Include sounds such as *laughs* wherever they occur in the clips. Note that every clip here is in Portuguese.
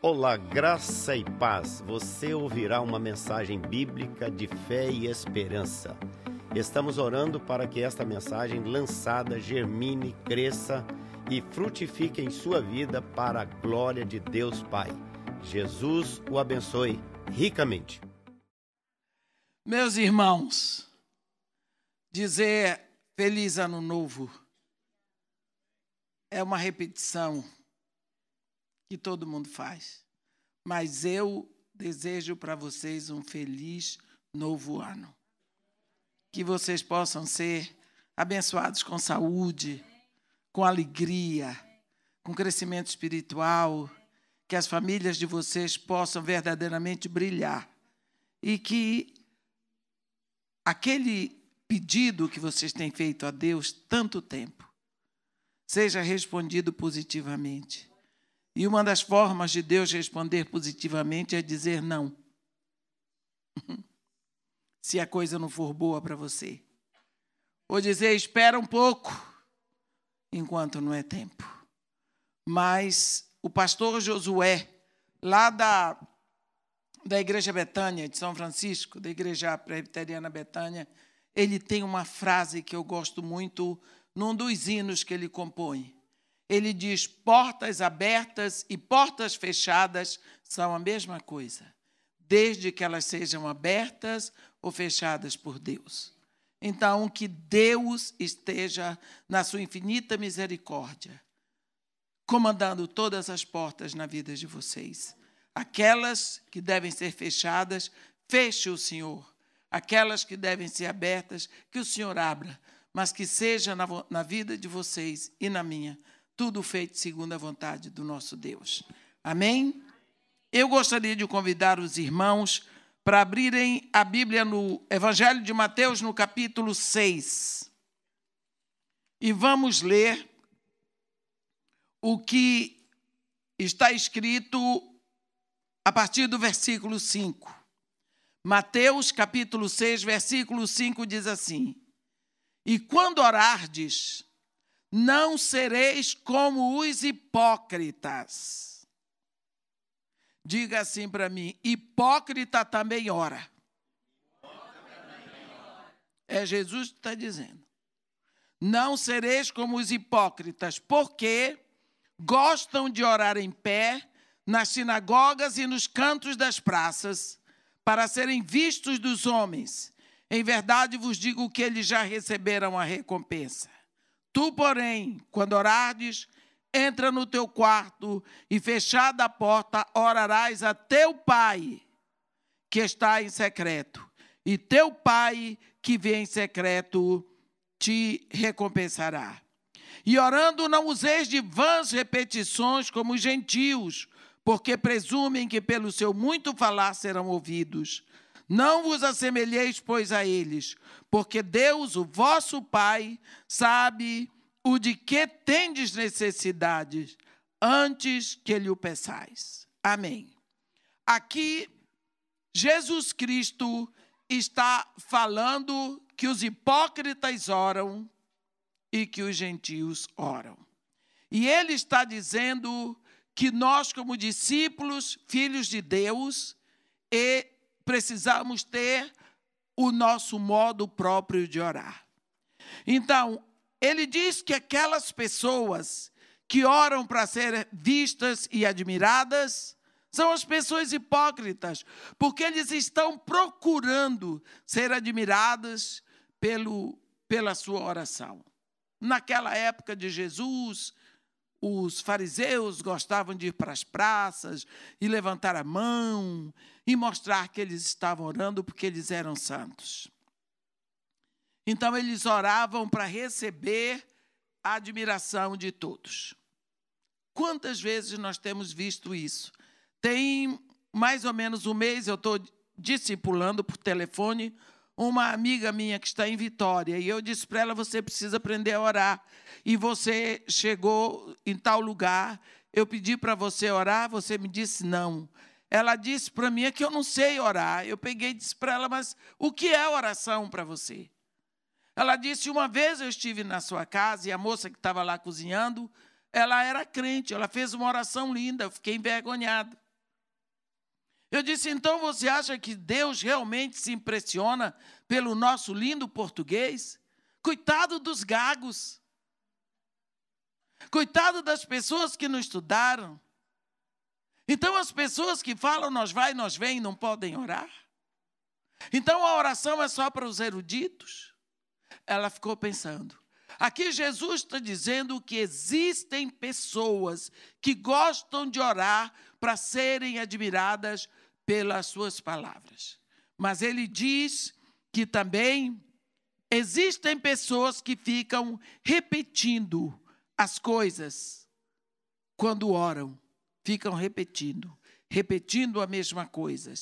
Olá, graça e paz. Você ouvirá uma mensagem bíblica de fé e esperança. Estamos orando para que esta mensagem lançada germine, cresça e frutifique em sua vida para a glória de Deus Pai. Jesus o abençoe ricamente. Meus irmãos, dizer feliz ano novo é uma repetição que todo mundo faz. Mas eu desejo para vocês um feliz novo ano. Que vocês possam ser abençoados com saúde, com alegria, com crescimento espiritual, que as famílias de vocês possam verdadeiramente brilhar e que aquele pedido que vocês têm feito a Deus tanto tempo seja respondido positivamente. E uma das formas de Deus responder positivamente é dizer não. *laughs* Se a coisa não for boa para você. Ou dizer, espera um pouco, enquanto não é tempo. Mas o pastor Josué, lá da, da Igreja Betânia, de São Francisco, da Igreja Presbiteriana Betânia, ele tem uma frase que eu gosto muito num dos hinos que ele compõe ele diz: portas abertas e portas fechadas são a mesma coisa, desde que elas sejam abertas ou fechadas por Deus. Então, que Deus esteja, na sua infinita misericórdia, comandando todas as portas na vida de vocês. Aquelas que devem ser fechadas, feche o Senhor. Aquelas que devem ser abertas, que o Senhor abra, mas que seja na, na vida de vocês e na minha tudo feito segundo a vontade do nosso Deus. Amém? Eu gostaria de convidar os irmãos para abrirem a Bíblia no Evangelho de Mateus, no capítulo 6. E vamos ler o que está escrito a partir do versículo 5. Mateus, capítulo 6, versículo 5 diz assim: E quando orardes, não sereis como os hipócritas. Diga assim para mim: hipócrita também ora. É Jesus que está dizendo. Não sereis como os hipócritas, porque gostam de orar em pé nas sinagogas e nos cantos das praças, para serem vistos dos homens. Em verdade vos digo que eles já receberam a recompensa. Tu, porém, quando orares, entra no teu quarto e, fechada a porta, orarás a teu pai que está em secreto. E teu pai que vem em secreto te recompensará. E orando, não useis de vãs repetições como os gentios, porque presumem que pelo seu muito falar serão ouvidos. Não vos assemelheis, pois, a eles, porque Deus, o vosso Pai, sabe o de que tendes necessidades antes que lhe o peçais. Amém. Aqui, Jesus Cristo está falando que os hipócritas oram e que os gentios oram. E ele está dizendo que nós, como discípulos, filhos de Deus, e precisamos ter o nosso modo próprio de orar. Então, ele diz que aquelas pessoas que oram para ser vistas e admiradas são as pessoas hipócritas, porque eles estão procurando ser admiradas pelo, pela sua oração. Naquela época de Jesus, os fariseus gostavam de ir para as praças e levantar a mão e mostrar que eles estavam orando porque eles eram santos. Então eles oravam para receber a admiração de todos. Quantas vezes nós temos visto isso? Tem mais ou menos um mês eu estou discipulando por telefone uma amiga minha que está em Vitória e eu disse para ela: você precisa aprender a orar. E você chegou em tal lugar, eu pedi para você orar, você me disse não. Ela disse para mim que eu não sei orar. Eu peguei e disse para ela: mas o que é oração para você? Ela disse: Uma vez eu estive na sua casa e a moça que estava lá cozinhando, ela era crente, ela fez uma oração linda, eu fiquei envergonhado. Eu disse: então você acha que Deus realmente se impressiona pelo nosso lindo português? Coitado dos gagos. Coitado das pessoas que não estudaram. Então as pessoas que falam nós vai, nós vem, não podem orar. Então a oração é só para os eruditos. Ela ficou pensando. Aqui Jesus está dizendo que existem pessoas que gostam de orar para serem admiradas pelas suas palavras. Mas ele diz que também existem pessoas que ficam repetindo as coisas quando oram. Ficam repetindo, repetindo a mesma coisa.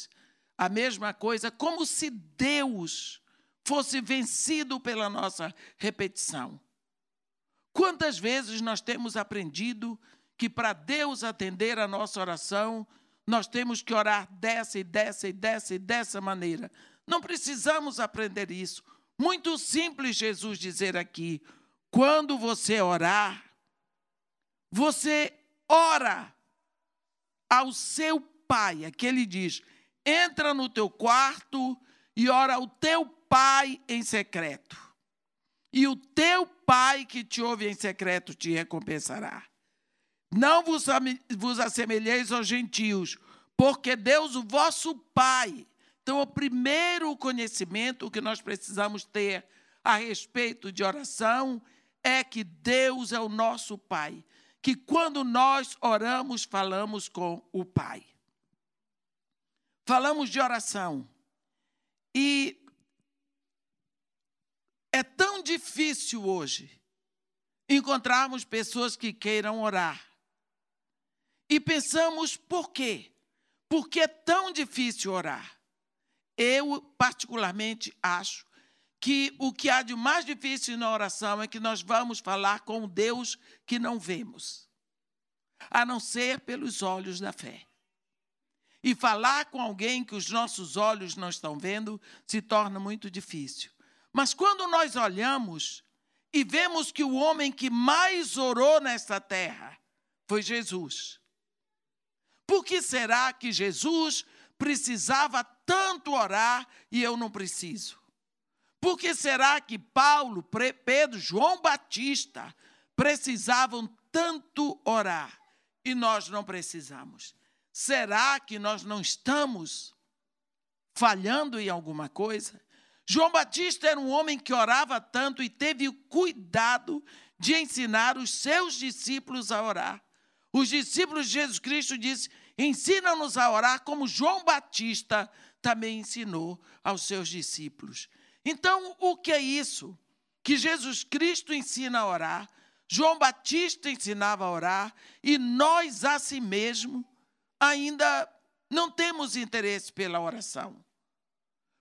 A mesma coisa, como se Deus fosse vencido pela nossa repetição. Quantas vezes nós temos aprendido que para Deus atender a nossa oração, nós temos que orar dessa e dessa e dessa e dessa maneira. Não precisamos aprender isso. Muito simples Jesus dizer aqui: quando você orar, você ora ao seu pai. Aqui ele diz: entra no teu quarto e ora ao teu pai em secreto. E o teu pai que te ouve em secreto te recompensará. Não vos, vos assemelheis aos gentios, porque Deus, o vosso Pai. Então, o primeiro conhecimento que nós precisamos ter a respeito de oração é que Deus é o nosso Pai. Que quando nós oramos, falamos com o Pai. Falamos de oração. E é tão difícil hoje encontrarmos pessoas que queiram orar. E pensamos por quê? Porque é tão difícil orar. Eu, particularmente, acho que o que há de mais difícil na oração é que nós vamos falar com Deus que não vemos, a não ser pelos olhos da fé. E falar com alguém que os nossos olhos não estão vendo se torna muito difícil. Mas quando nós olhamos e vemos que o homem que mais orou nesta terra foi Jesus. Por que será que Jesus precisava tanto orar e eu não preciso? Por que será que Paulo, Pedro, João Batista precisavam tanto orar e nós não precisamos? Será que nós não estamos falhando em alguma coisa? João Batista era um homem que orava tanto e teve o cuidado de ensinar os seus discípulos a orar. Os discípulos de Jesus Cristo dizem: ensina-nos a orar como João Batista também ensinou aos seus discípulos. Então, o que é isso? Que Jesus Cristo ensina a orar, João Batista ensinava a orar, e nós a si mesmo ainda não temos interesse pela oração.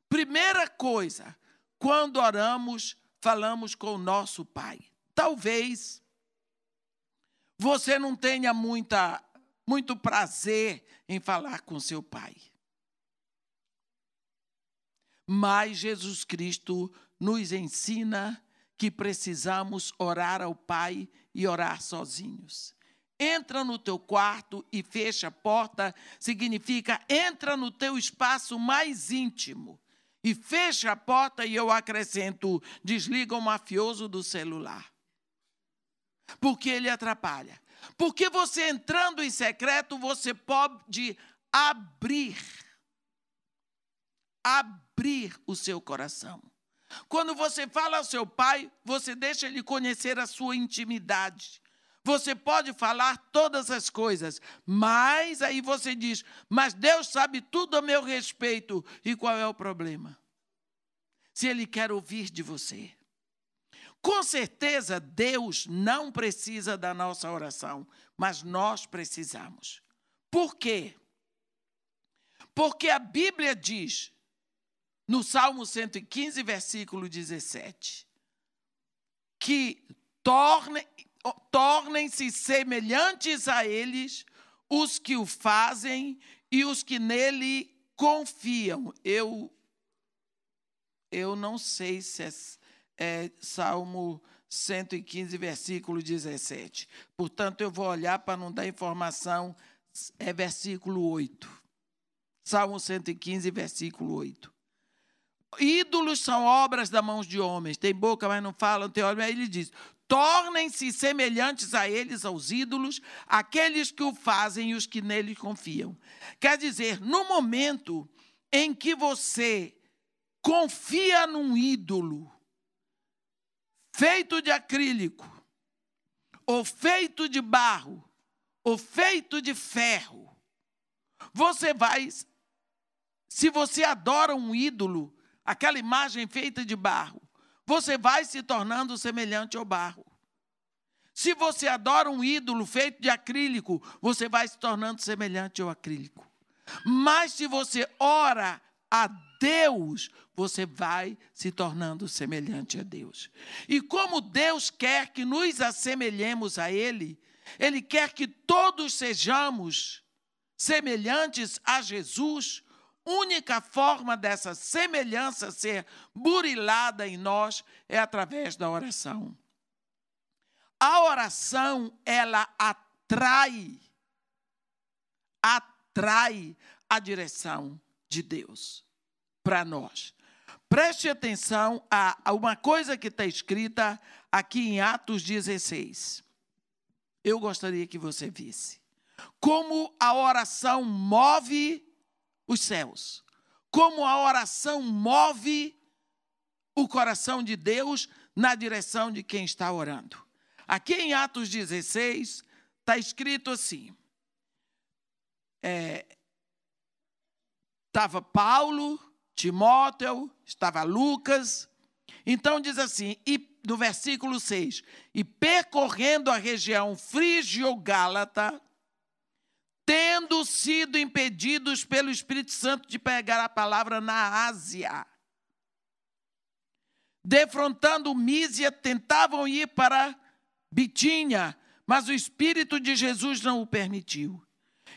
Primeira coisa, quando oramos, falamos com o nosso Pai. Talvez você não tenha muita, muito prazer em falar com seu pai. Mas Jesus Cristo nos ensina que precisamos orar ao Pai e orar sozinhos. Entra no teu quarto e fecha a porta, significa entra no teu espaço mais íntimo e fecha a porta e eu acrescento, desliga o mafioso do celular porque ele atrapalha. Porque você entrando em secreto, você pode abrir abrir o seu coração. Quando você fala ao seu pai, você deixa ele conhecer a sua intimidade. Você pode falar todas as coisas, mas aí você diz: Mas Deus sabe tudo a meu respeito. E qual é o problema? Se Ele quer ouvir de você. Com certeza, Deus não precisa da nossa oração, mas nós precisamos. Por quê? Porque a Bíblia diz, no Salmo 115, versículo 17, que tornem, tornem-se semelhantes a eles os que o fazem e os que nele confiam. Eu, eu não sei se é é Salmo 115, versículo 17. Portanto, eu vou olhar para não dar informação, é versículo 8. Salmo 115, versículo 8. Ídolos são obras da mãos de homens. Tem boca, mas não falam, tem mas ele diz: tornem-se semelhantes a eles, aos ídolos, aqueles que o fazem e os que nele confiam. Quer dizer, no momento em que você confia num ídolo feito de acrílico, ou feito de barro, ou feito de ferro, você vai, se você adora um ídolo, aquela imagem feita de barro, você vai se tornando semelhante ao barro. Se você adora um ídolo feito de acrílico, você vai se tornando semelhante ao acrílico. Mas se você ora a Deus, você vai se tornando semelhante a Deus. E como Deus quer que nos assemelhemos a Ele, Ele quer que todos sejamos semelhantes a Jesus, única forma dessa semelhança ser burilada em nós é através da oração. A oração, ela atrai, atrai a direção de Deus para nós. Preste atenção a, uma coisa que está escrita aqui em Atos 16. Eu gostaria que você visse. Como a oração move os céus. Como a oração move o coração de Deus na direção de quem está orando. Aqui em Atos 16, está escrito assim: estava Paulo, Timóteo, estava Lucas. Então diz assim, e no versículo 6: E percorrendo a região frígio-gálata, tendo sido impedidos pelo Espírito Santo de pegar a palavra na Ásia. Defrontando Mísia, tentavam ir para Bitínia, mas o Espírito de Jesus não o permitiu.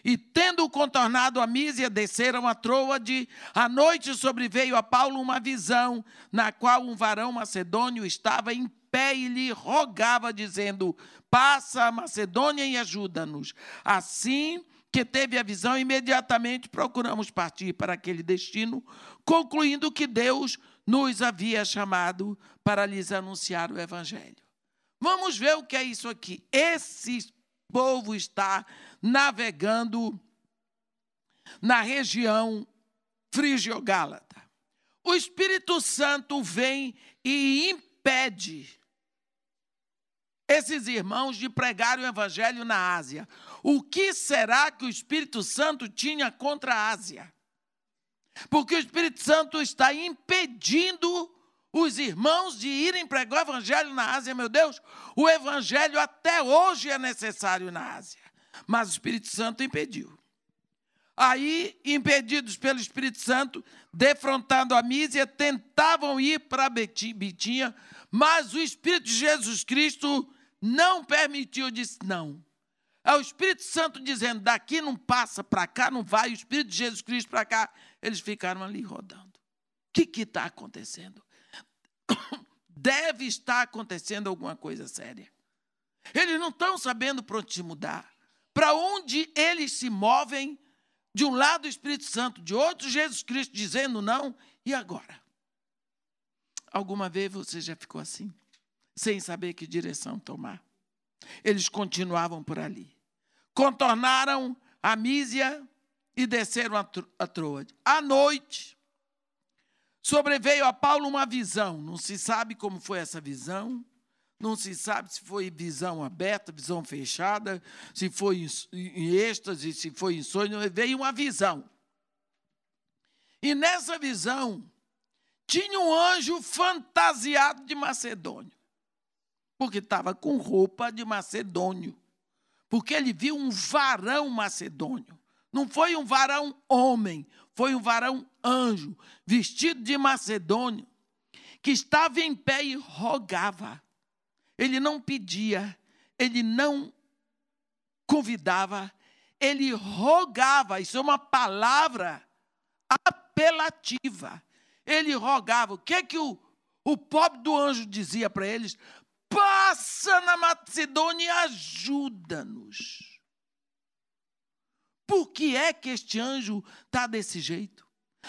E tendo contornado a Mísia, desceram a Troade. À noite sobreveio a Paulo uma visão, na qual um varão macedônio estava em pé e lhe rogava, dizendo: Passa a Macedônia e ajuda-nos. Assim que teve a visão, imediatamente procuramos partir para aquele destino, concluindo que Deus nos havia chamado para lhes anunciar o Evangelho. Vamos ver o que é isso aqui. Esse povo está navegando na região frigio-gálata. O Espírito Santo vem e impede esses irmãos de pregar o evangelho na Ásia. O que será que o Espírito Santo tinha contra a Ásia? Porque o Espírito Santo está impedindo os irmãos de irem pregar o evangelho na Ásia, meu Deus. O evangelho até hoje é necessário na Ásia, mas o Espírito Santo impediu. Aí, impedidos pelo Espírito Santo, defrontando a Mísia, tentavam ir para Bitinha, mas o Espírito de Jesus Cristo não permitiu, disse não. É o Espírito Santo dizendo: daqui não passa, para cá não vai, o Espírito de Jesus Cristo para cá. Eles ficaram ali rodando. O que está acontecendo? *coughs* Deve estar acontecendo alguma coisa séria. Eles não estão sabendo para onde se mudar. Para onde eles se movem, de um lado o Espírito Santo, de outro Jesus Cristo dizendo não, e agora? Alguma vez você já ficou assim? sem saber que direção tomar. Eles continuavam por ali. Contornaram a Mísia e desceram a Troade. À noite, sobreveio a Paulo uma visão. Não se sabe como foi essa visão. Não se sabe se foi visão aberta, visão fechada, se foi em êxtase, se foi em sonho. Veio uma visão. E nessa visão, tinha um anjo fantasiado de Macedônio porque estava com roupa de macedônio. Porque ele viu um varão macedônio. Não foi um varão homem, foi um varão anjo, vestido de macedônio, que estava em pé e rogava. Ele não pedia, ele não convidava, ele rogava. Isso é uma palavra apelativa. Ele rogava. O que é que o, o pobre do anjo dizia para eles? passa na Macedônia e ajuda-nos. Por que é que este anjo está desse jeito?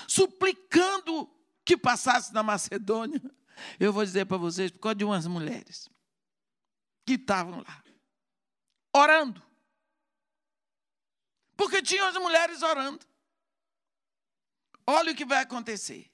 Suplicando que passasse na Macedônia. Eu vou dizer para vocês, por causa de umas mulheres que estavam lá, orando. Porque tinham as mulheres orando. Olha o que vai acontecer.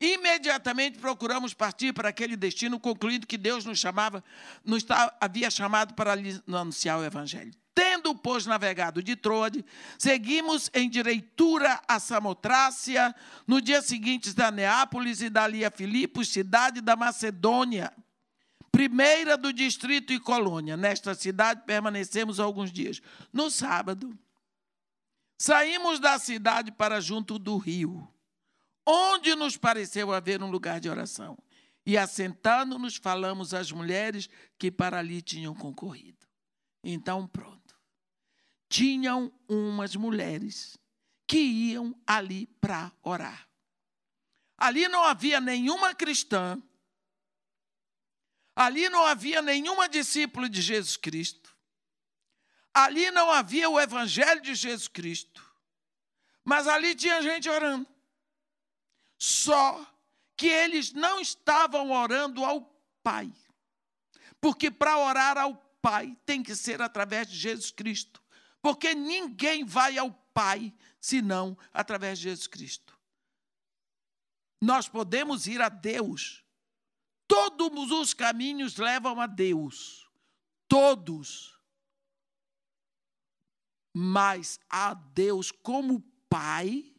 Imediatamente procuramos partir para aquele destino, concluindo que Deus nos chamava, nos havia chamado para anunciar o Evangelho. Tendo, pois, navegado de Troade, seguimos em direitura a Samotrácia, no dia seguinte da Neápolis e dali a Filipos, cidade da Macedônia, primeira do distrito e colônia. Nesta cidade permanecemos alguns dias. No sábado, saímos da cidade para junto do rio onde nos pareceu haver um lugar de oração. E assentando-nos, falamos às mulheres que para ali tinham concorrido. Então, pronto. Tinham umas mulheres que iam ali para orar. Ali não havia nenhuma cristã, ali não havia nenhuma discípula de Jesus Cristo, ali não havia o Evangelho de Jesus Cristo, mas ali tinha gente orando. Só que eles não estavam orando ao Pai. Porque para orar ao Pai tem que ser através de Jesus Cristo. Porque ninguém vai ao Pai senão através de Jesus Cristo. Nós podemos ir a Deus. Todos os caminhos levam a Deus. Todos. Mas a Deus como Pai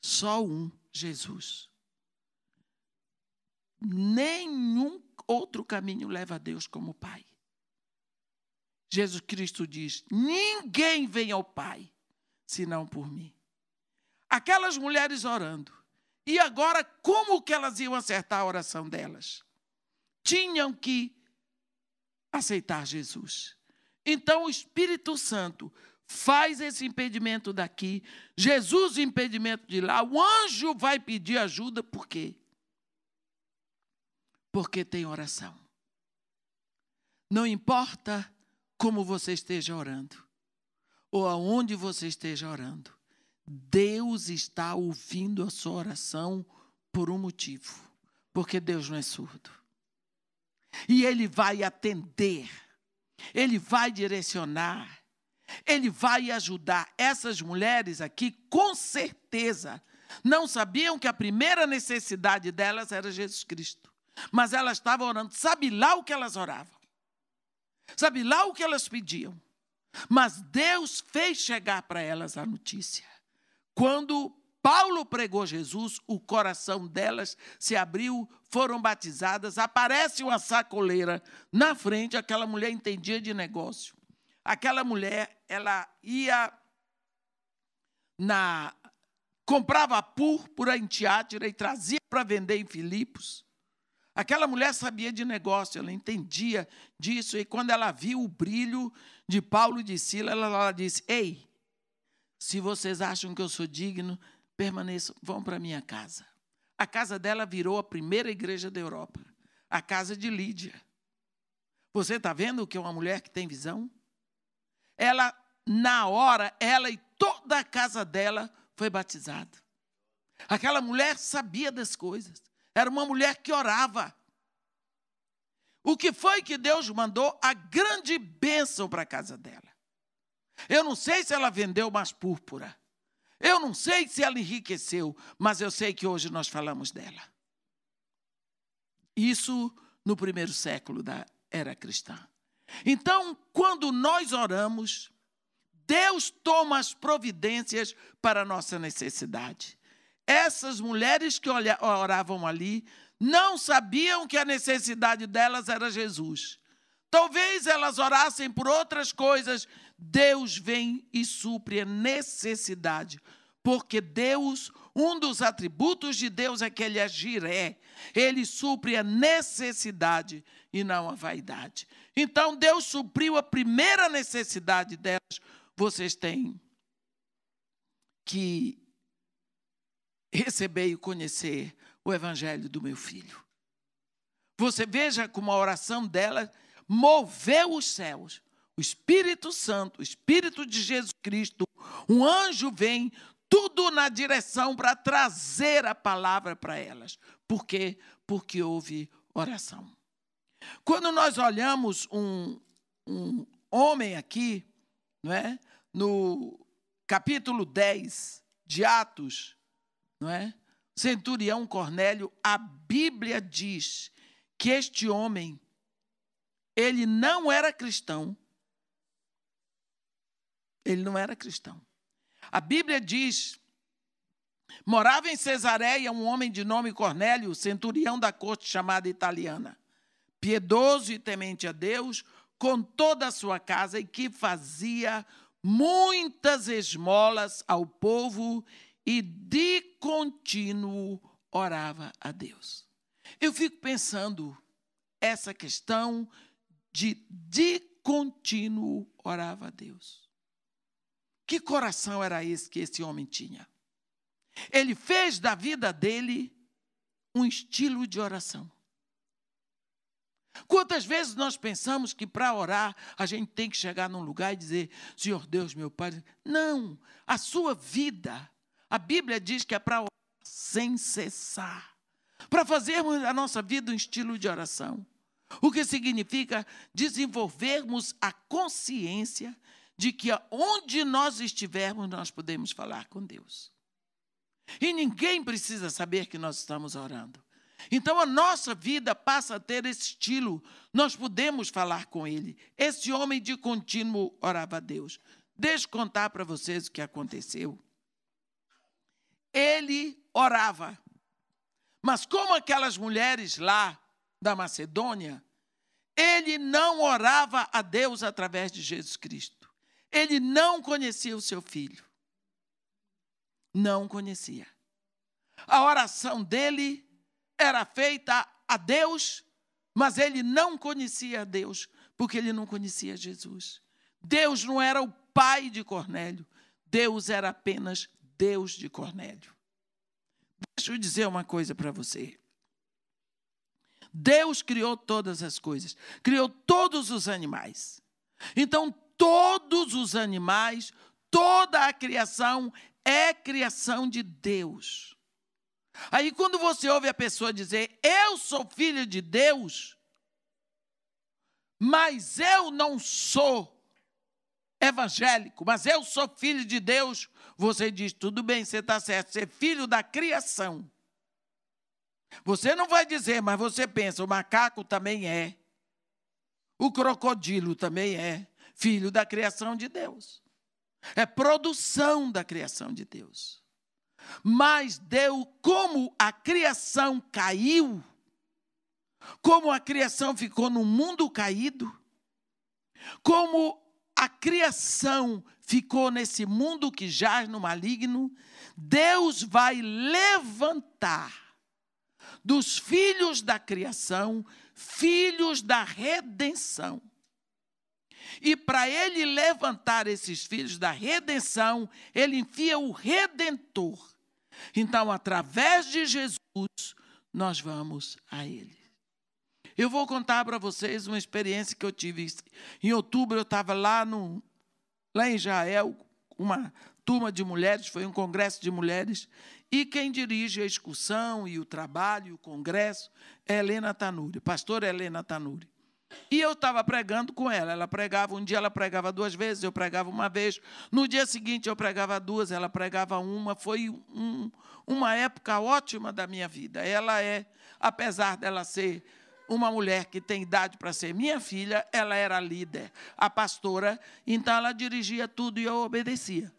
só um, Jesus. Nenhum outro caminho leva a Deus como Pai. Jesus Cristo diz: ninguém vem ao Pai senão por mim. Aquelas mulheres orando. E agora, como que elas iam acertar a oração delas? Tinham que aceitar Jesus. Então o Espírito Santo faz esse impedimento daqui, Jesus o impedimento de lá, o anjo vai pedir ajuda, por quê? Porque tem oração. Não importa como você esteja orando, ou aonde você esteja orando, Deus está ouvindo a sua oração por um motivo, porque Deus não é surdo. E Ele vai atender, Ele vai direcionar, ele vai ajudar essas mulheres aqui, com certeza. Não sabiam que a primeira necessidade delas era Jesus Cristo. Mas elas estavam orando. Sabe lá o que elas oravam? Sabe lá o que elas pediam? Mas Deus fez chegar para elas a notícia. Quando Paulo pregou Jesus, o coração delas se abriu, foram batizadas, aparece uma sacoleira na frente, aquela mulher entendia de negócio. Aquela mulher, ela ia na comprava púrpura em Tiátira e trazia para vender em Filipos. Aquela mulher sabia de negócio, ela entendia disso, e quando ela viu o brilho de Paulo e de Sila, ela, ela disse: Ei, se vocês acham que eu sou digno, permaneçam, vão para minha casa. A casa dela virou a primeira igreja da Europa, a casa de Lídia. Você está vendo que é uma mulher que tem visão? ela, na hora, ela e toda a casa dela foi batizada. Aquela mulher sabia das coisas. Era uma mulher que orava. O que foi que Deus mandou a grande bênção para a casa dela? Eu não sei se ela vendeu mais púrpura. Eu não sei se ela enriqueceu, mas eu sei que hoje nós falamos dela. Isso no primeiro século da era cristã. Então, quando nós oramos, Deus toma as providências para a nossa necessidade. Essas mulheres que oravam ali não sabiam que a necessidade delas era Jesus. Talvez elas orassem por outras coisas. Deus vem e supre a necessidade. Porque Deus, um dos atributos de Deus é que Ele é giré. Ele supre a necessidade e não a vaidade. Então Deus supriu a primeira necessidade delas. Vocês têm que receber e conhecer o evangelho do meu filho. Você veja como a oração dela moveu os céus. O Espírito Santo, o Espírito de Jesus Cristo, um anjo vem, tudo na direção para trazer a palavra para elas. Por quê? Porque houve oração. Quando nós olhamos um, um homem aqui, não é? no capítulo 10 de Atos, não é? Centurião Cornélio, a Bíblia diz que este homem ele não era cristão. Ele não era cristão. A Bíblia diz: morava em Cesareia um homem de nome Cornélio, centurião da corte chamada italiana, piedoso e temente a Deus, com toda a sua casa e que fazia muitas esmolas ao povo e de contínuo orava a Deus. Eu fico pensando essa questão de de contínuo orava a Deus. Que coração era esse que esse homem tinha? Ele fez da vida dele um estilo de oração. Quantas vezes nós pensamos que para orar a gente tem que chegar num lugar e dizer: Senhor Deus, meu Pai. Não, a sua vida, a Bíblia diz que é para orar sem cessar, para fazermos a nossa vida um estilo de oração. O que significa desenvolvermos a consciência de que onde nós estivermos, nós podemos falar com Deus. E ninguém precisa saber que nós estamos orando. Então a nossa vida passa a ter esse estilo. Nós podemos falar com Ele. Esse homem de contínuo orava a Deus. Deixa eu contar para vocês o que aconteceu. Ele orava. Mas como aquelas mulheres lá da Macedônia, ele não orava a Deus através de Jesus Cristo. Ele não conhecia o seu filho. Não conhecia. A oração dele era feita a Deus, mas ele não conhecia Deus, porque ele não conhecia Jesus. Deus não era o pai de Cornélio, Deus era apenas Deus de Cornélio. Deixa eu dizer uma coisa para você. Deus criou todas as coisas, criou todos os animais. Então, todos os animais, toda a criação é criação de Deus. Aí, quando você ouve a pessoa dizer, eu sou filho de Deus, mas eu não sou evangélico, mas eu sou filho de Deus, você diz, tudo bem, você está certo, você é filho da criação. Você não vai dizer, mas você pensa, o macaco também é, o crocodilo também é, filho da criação de Deus. É produção da criação de Deus. Mas deu como a criação caiu, como a criação ficou no mundo caído, como a criação ficou nesse mundo que jaz no maligno, Deus vai levantar dos filhos da criação, filhos da redenção. E para ele levantar esses filhos da redenção, ele enfia o redentor. Então, através de Jesus, nós vamos a ele. Eu vou contar para vocês uma experiência que eu tive. Em outubro, eu estava lá, lá em Israel, uma turma de mulheres, foi um congresso de mulheres, e quem dirige a excursão e o trabalho, o congresso, é Helena Tanuri, pastora Helena Tanuri. E eu estava pregando com ela. Ela pregava, um dia ela pregava duas vezes, eu pregava uma vez. No dia seguinte eu pregava duas, ela pregava uma. Foi um, uma época ótima da minha vida. Ela é, apesar dela ser uma mulher que tem idade para ser minha filha, ela era líder, a pastora, então ela dirigia tudo e eu obedecia.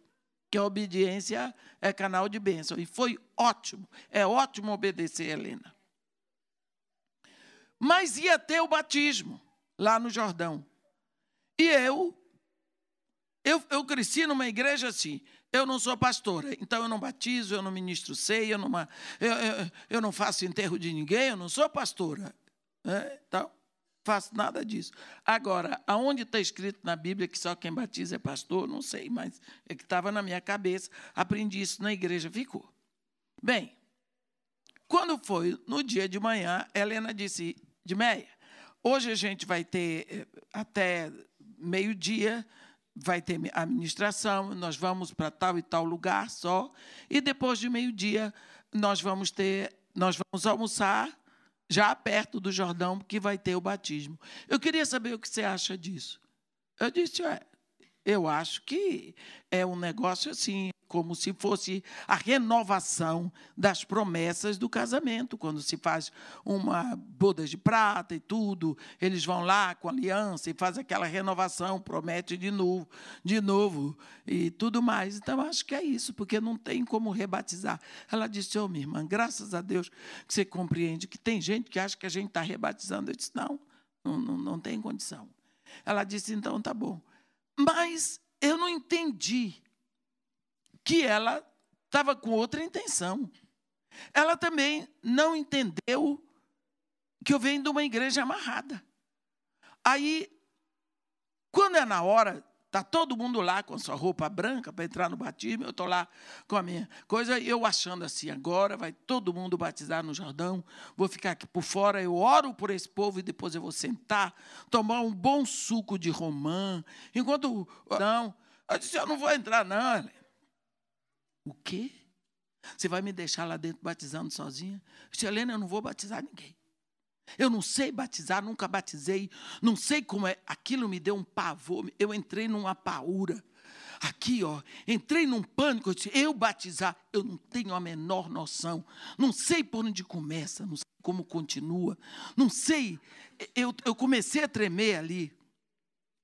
Que a obediência é canal de bênção. E foi ótimo, é ótimo obedecer, Helena. Mas ia ter o batismo lá no Jordão. E eu, eu, eu cresci numa igreja assim. Eu não sou pastora, então eu não batizo, eu não ministro ceia, eu não, eu, eu, eu não faço enterro de ninguém, eu não sou pastora. É, então, faço nada disso. Agora, aonde está escrito na Bíblia que só quem batiza é pastor, não sei, mas é que estava na minha cabeça, aprendi isso na igreja, ficou. Bem, quando foi no dia de manhã, Helena disse: de meia. Hoje a gente vai ter eh, até meio-dia vai ter a administração, nós vamos para tal e tal lugar só, e depois de meio-dia nós vamos ter, nós vamos almoçar já perto do Jordão, que vai ter o batismo. Eu queria saber o que você acha disso. Eu disse, é, eu acho que é um negócio assim, como se fosse a renovação das promessas do casamento, quando se faz uma boda de prata e tudo, eles vão lá com aliança e faz aquela renovação, promete de novo, de novo e tudo mais. Então acho que é isso, porque não tem como rebatizar. Ela disse: "Ô, oh, minha irmã, graças a Deus que você compreende que tem gente que acha que a gente está rebatizando". Eu disse: "Não, não, não, não tem condição". Ela disse: "Então tá bom". Mas eu não entendi que ela estava com outra intenção. Ela também não entendeu que eu venho de uma igreja amarrada. Aí, quando é na hora, está todo mundo lá com sua roupa branca para entrar no batismo, eu estou lá com a minha coisa, eu achando assim, agora vai todo mundo batizar no Jordão, vou ficar aqui por fora, eu oro por esse povo e depois eu vou sentar, tomar um bom suco de romã, enquanto... Não, eu disse, eu não vou entrar não, o quê? Você vai me deixar lá dentro batizando sozinha? Eu disse, Helena, eu não vou batizar ninguém. Eu não sei batizar, nunca batizei, não sei como é. Aquilo me deu um pavor, eu entrei numa paura. Aqui, ó, entrei num pânico, eu disse, eu batizar, eu não tenho a menor noção. Não sei por onde começa, não sei como continua, não sei. Eu, eu comecei a tremer ali.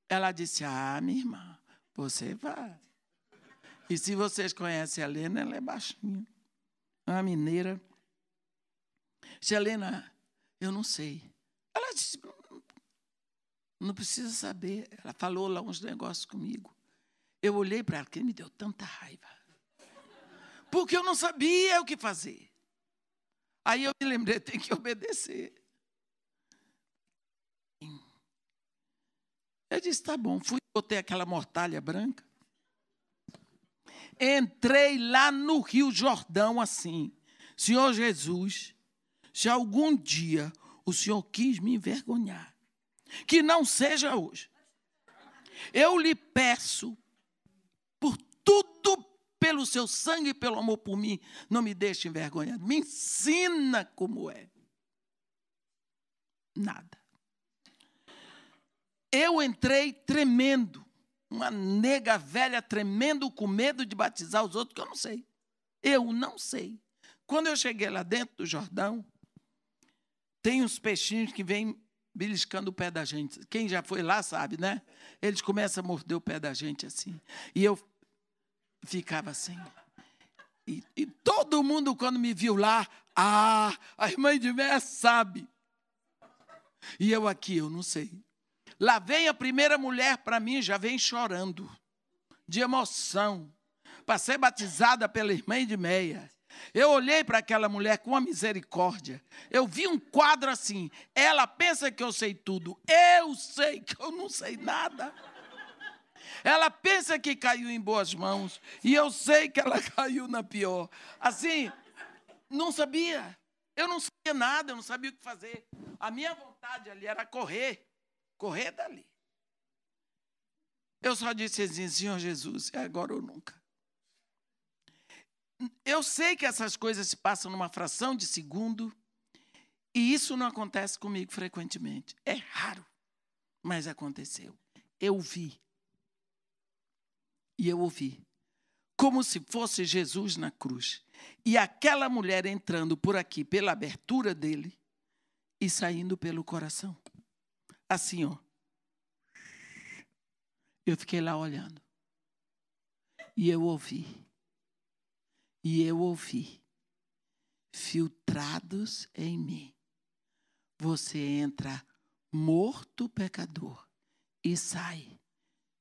Ela disse, ah, minha irmã, você vai. E se vocês conhecem a Helena, ela é baixinha. Uma mineira. Disse, Helena, eu não sei. Ela disse, não precisa saber. Ela falou lá uns negócios comigo. Eu olhei para ela, que me deu tanta raiva. Porque eu não sabia o que fazer. Aí eu me lembrei, tem que obedecer. Eu disse, tá bom. Fui, botei aquela mortalha branca. Entrei lá no Rio Jordão assim. Senhor Jesus, se algum dia o Senhor quis me envergonhar, que não seja hoje. Eu lhe peço, por tudo, pelo seu sangue e pelo amor por mim, não me deixe envergonhar. Me ensina como é. Nada. Eu entrei tremendo uma nega velha tremendo com medo de batizar os outros, que eu não sei. Eu não sei. Quando eu cheguei lá dentro do Jordão, tem uns peixinhos que vêm beliscando o pé da gente. Quem já foi lá sabe, né? Eles começam a morder o pé da gente assim. E eu ficava assim. E, e todo mundo, quando me viu lá, ah, a irmã de Mé sabe. E eu aqui, eu não sei. Lá vem a primeira mulher para mim, já vem chorando, de emoção, para ser batizada pela irmã de meia. Eu olhei para aquela mulher com uma misericórdia. Eu vi um quadro assim. Ela pensa que eu sei tudo. Eu sei que eu não sei nada. Ela pensa que caiu em boas mãos. E eu sei que ela *laughs* caiu na pior. Assim, não sabia. Eu não sabia nada, eu não sabia o que fazer. A minha vontade ali era correr correr dali. Eu só disse assim, Senhor Jesus, é agora ou nunca. Eu sei que essas coisas se passam numa fração de segundo, e isso não acontece comigo frequentemente. É raro, mas aconteceu. Eu vi. E eu ouvi. Como se fosse Jesus na cruz. E aquela mulher entrando por aqui, pela abertura dele, e saindo pelo coração assim, ó. Eu fiquei lá olhando. E eu ouvi. E eu ouvi. Filtrados em mim. Você entra morto pecador e sai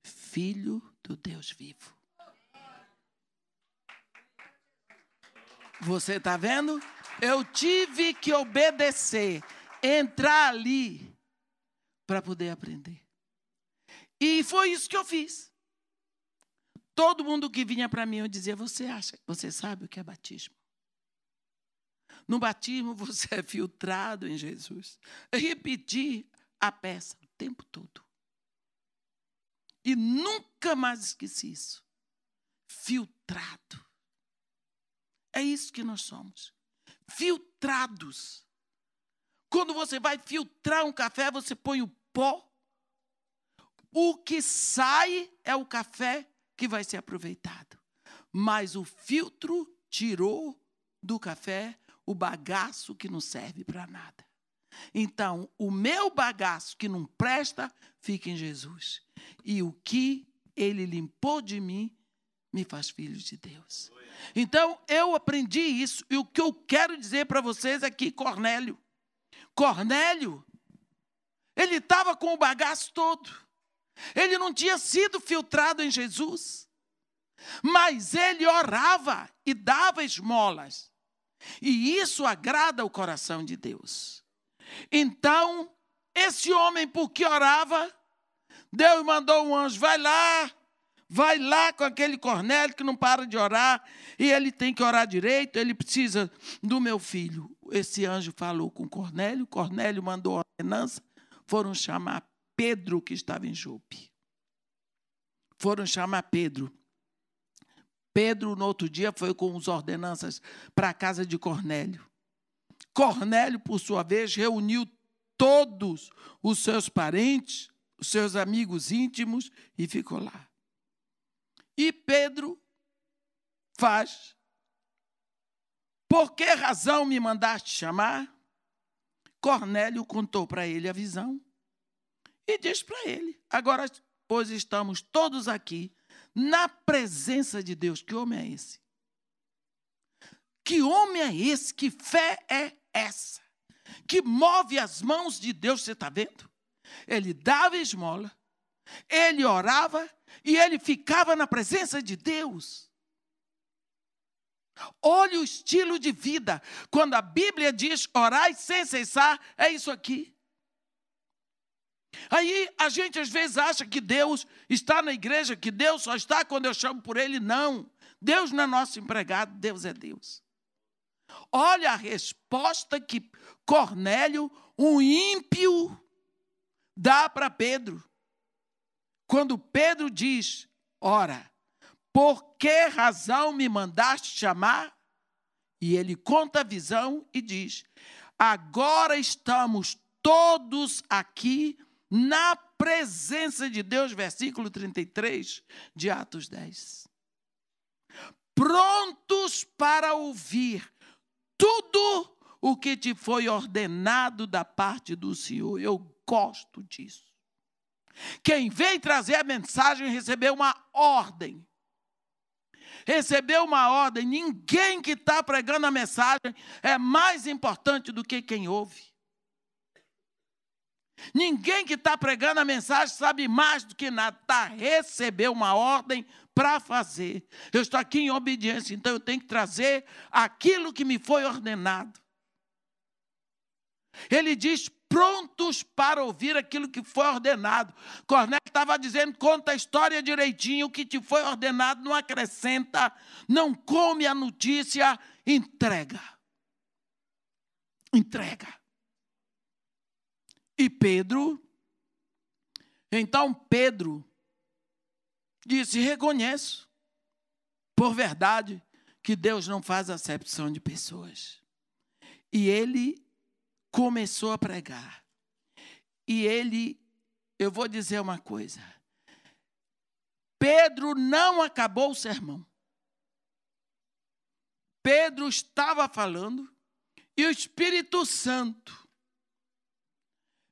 filho do Deus vivo. Você está vendo? Eu tive que obedecer, entrar ali para poder aprender. E foi isso que eu fiz. Todo mundo que vinha para mim eu dizia: Você acha, você sabe o que é batismo? No batismo *laughs* você é filtrado em Jesus. Eu repeti a peça o tempo todo. E nunca mais esqueci isso. Filtrado. É isso que nós somos. Filtrados. Quando você vai filtrar um café, você põe o pó. O que sai é o café que vai ser aproveitado. Mas o filtro tirou do café o bagaço que não serve para nada. Então, o meu bagaço que não presta, fica em Jesus. E o que ele limpou de mim, me faz filho de Deus. Então, eu aprendi isso. E o que eu quero dizer para vocês é que Cornélio, Cornélio, ele estava com o bagaço todo. Ele não tinha sido filtrado em Jesus. Mas ele orava e dava esmolas. E isso agrada o coração de Deus. Então, esse homem, porque orava, Deus mandou um anjo, vai lá, vai lá com aquele Cornélio que não para de orar, e ele tem que orar direito, ele precisa do meu filho. Esse anjo falou com Cornélio, Cornélio mandou ordenança, foram chamar Pedro, que estava em Jope. Foram chamar Pedro. Pedro, no outro dia, foi com as ordenanças para a casa de Cornélio. Cornélio, por sua vez, reuniu todos os seus parentes, os seus amigos íntimos e ficou lá. E Pedro faz. Por que razão me mandaste chamar? Cornélio contou para ele a visão e diz para ele: Agora, pois estamos todos aqui na presença de Deus. Que homem é esse? Que homem é esse? Que fé é essa? Que move as mãos de Deus, você está vendo? Ele dava esmola, ele orava e ele ficava na presença de Deus. Olhe o estilo de vida. Quando a Bíblia diz orai sem cessar, é isso aqui. Aí a gente às vezes acha que Deus está na igreja, que Deus só está quando eu chamo por Ele. Não. Deus não é nosso empregado, Deus é Deus. Olha a resposta que Cornélio, um ímpio, dá para Pedro. Quando Pedro diz: Ora, por que razão me mandaste chamar? E ele conta a visão e diz: Agora estamos todos aqui na presença de Deus, versículo 33 de Atos 10. Prontos para ouvir tudo o que te foi ordenado da parte do Senhor. Eu gosto disso. Quem vem trazer a mensagem recebeu uma ordem. Recebeu uma ordem. Ninguém que está pregando a mensagem é mais importante do que quem ouve. Ninguém que está pregando a mensagem sabe mais do que nada. Tá, recebeu uma ordem para fazer. Eu estou aqui em obediência, então eu tenho que trazer aquilo que me foi ordenado. Ele diz: prontos para ouvir aquilo que foi ordenado. Cornélio estava dizendo: conta a história direitinho, o que te foi ordenado, não acrescenta, não come a notícia, entrega. Entrega. E Pedro, então Pedro disse: reconheço, por verdade, que Deus não faz acepção de pessoas. E ele começou a pregar. E ele, eu vou dizer uma coisa. Pedro não acabou o sermão. Pedro estava falando e o Espírito Santo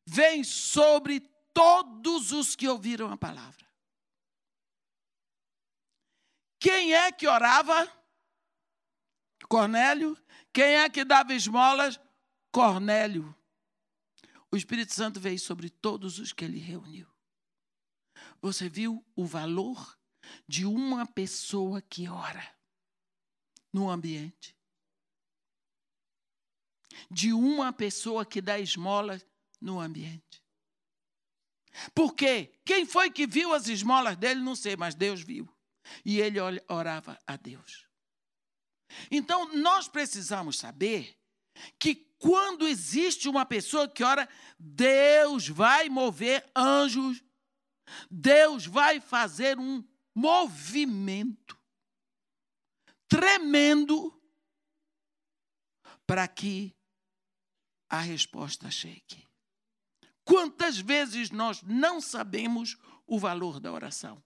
vem sobre todos os que ouviram a palavra. Quem é que orava? Cornélio. Quem é que dava esmolas? Cornélio. O Espírito Santo veio sobre todos os que ele reuniu. Você viu o valor de uma pessoa que ora no ambiente? De uma pessoa que dá esmolas no ambiente. Porque quem foi que viu as esmolas dele, não sei, mas Deus viu. E ele orava a Deus. Então, nós precisamos saber que quando existe uma pessoa que ora, Deus vai mover anjos Deus vai fazer um movimento tremendo para que a resposta chegue. Quantas vezes nós não sabemos o valor da oração?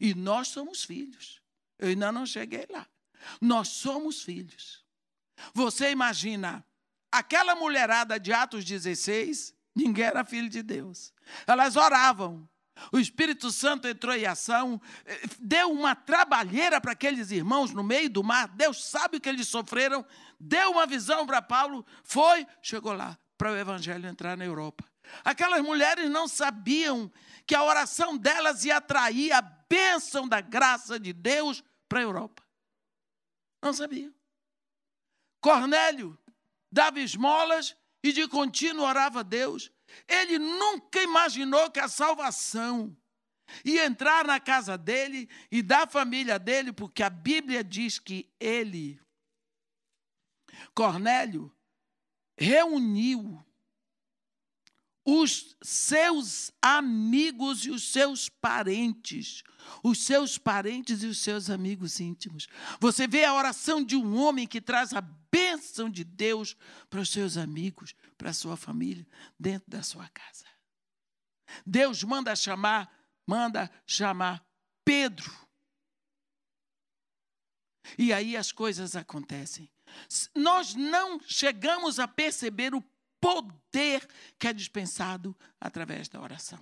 E nós somos filhos. Eu ainda não cheguei lá. Nós somos filhos. Você imagina, aquela mulherada de Atos 16, ninguém era filho de Deus. Elas oravam. O Espírito Santo entrou em ação, deu uma trabalheira para aqueles irmãos no meio do mar. Deus sabe o que eles sofreram, deu uma visão para Paulo, foi, chegou lá para o evangelho entrar na Europa. Aquelas mulheres não sabiam que a oração delas ia atrair a bênção da graça de Deus para a Europa. Não sabiam. Cornélio dava esmolas e de contínuo orava a Deus. Ele nunca imaginou que a salvação ia entrar na casa dele e da família dele, porque a Bíblia diz que ele, Cornélio, reuniu os seus amigos e os seus parentes, os seus parentes e os seus amigos íntimos. Você vê a oração de um homem que traz a bênção de Deus para os seus amigos, para a sua família, dentro da sua casa. Deus manda chamar, manda chamar Pedro. E aí as coisas acontecem. Nós não chegamos a perceber o poder que é dispensado através da oração.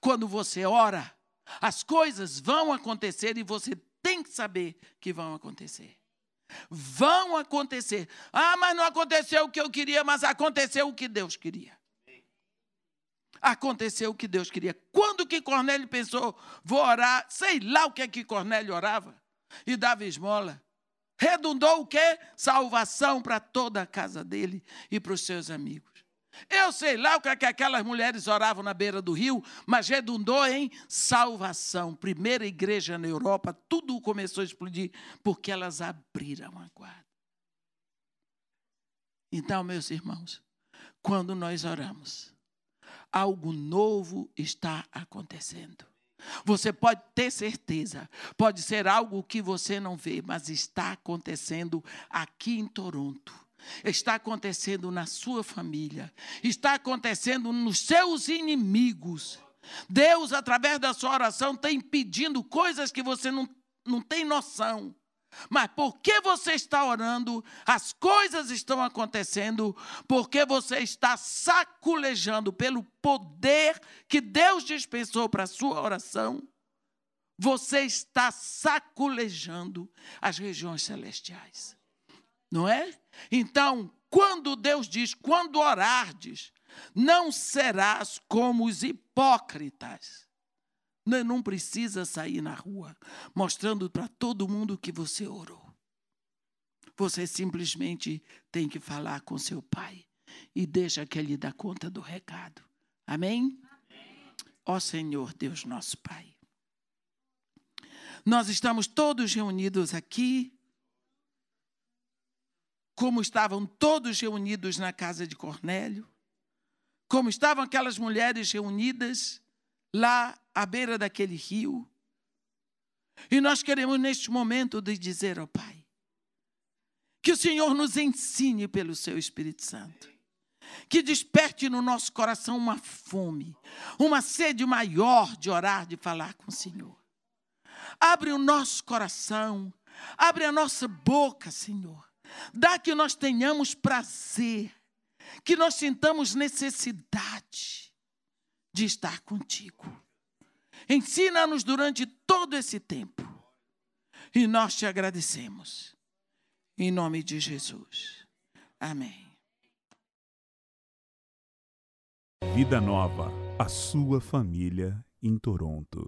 Quando você ora, as coisas vão acontecer e você tem que saber que vão acontecer. Vão acontecer. Ah, mas não aconteceu o que eu queria, mas aconteceu o que Deus queria. Aconteceu o que Deus queria. Quando que Cornélio pensou, vou orar, sei lá o que é que Cornélio orava e dava esmola. Redundou o quê? Salvação para toda a casa dele e para os seus amigos. Eu sei lá o que, é que aquelas mulheres oravam na beira do rio, mas redundou em salvação. Primeira igreja na Europa, tudo começou a explodir porque elas abriram a guarda. Então, meus irmãos, quando nós oramos, algo novo está acontecendo. Você pode ter certeza, pode ser algo que você não vê, mas está acontecendo aqui em Toronto. Está acontecendo na sua família, está acontecendo nos seus inimigos. Deus, através da sua oração, tem pedindo coisas que você não, não tem noção. Mas porque você está orando, as coisas estão acontecendo, porque você está saculejando pelo poder que Deus dispensou para a sua oração, você está saculejando as regiões celestiais. Não é? Então, quando Deus diz, quando orardes, não serás como os hipócritas não precisa sair na rua mostrando para todo mundo que você orou. Você simplesmente tem que falar com seu pai e deixa que ele dá conta do recado. Amém? Ó Senhor, Deus nosso Pai. Nós estamos todos reunidos aqui, como estavam todos reunidos na casa de Cornélio, como estavam aquelas mulheres reunidas lá à beira daquele rio. E nós queremos, neste momento, de dizer ao Pai, que o Senhor nos ensine pelo Seu Espírito Santo, que desperte no nosso coração uma fome, uma sede maior de orar, de falar com o Senhor. Abre o nosso coração, abre a nossa boca, Senhor. Dá que nós tenhamos prazer, que nós sintamos necessidade de estar contigo. Ensina-nos durante todo esse tempo. E nós te agradecemos. Em nome de Jesus. Amém. Vida Nova, a sua família em Toronto.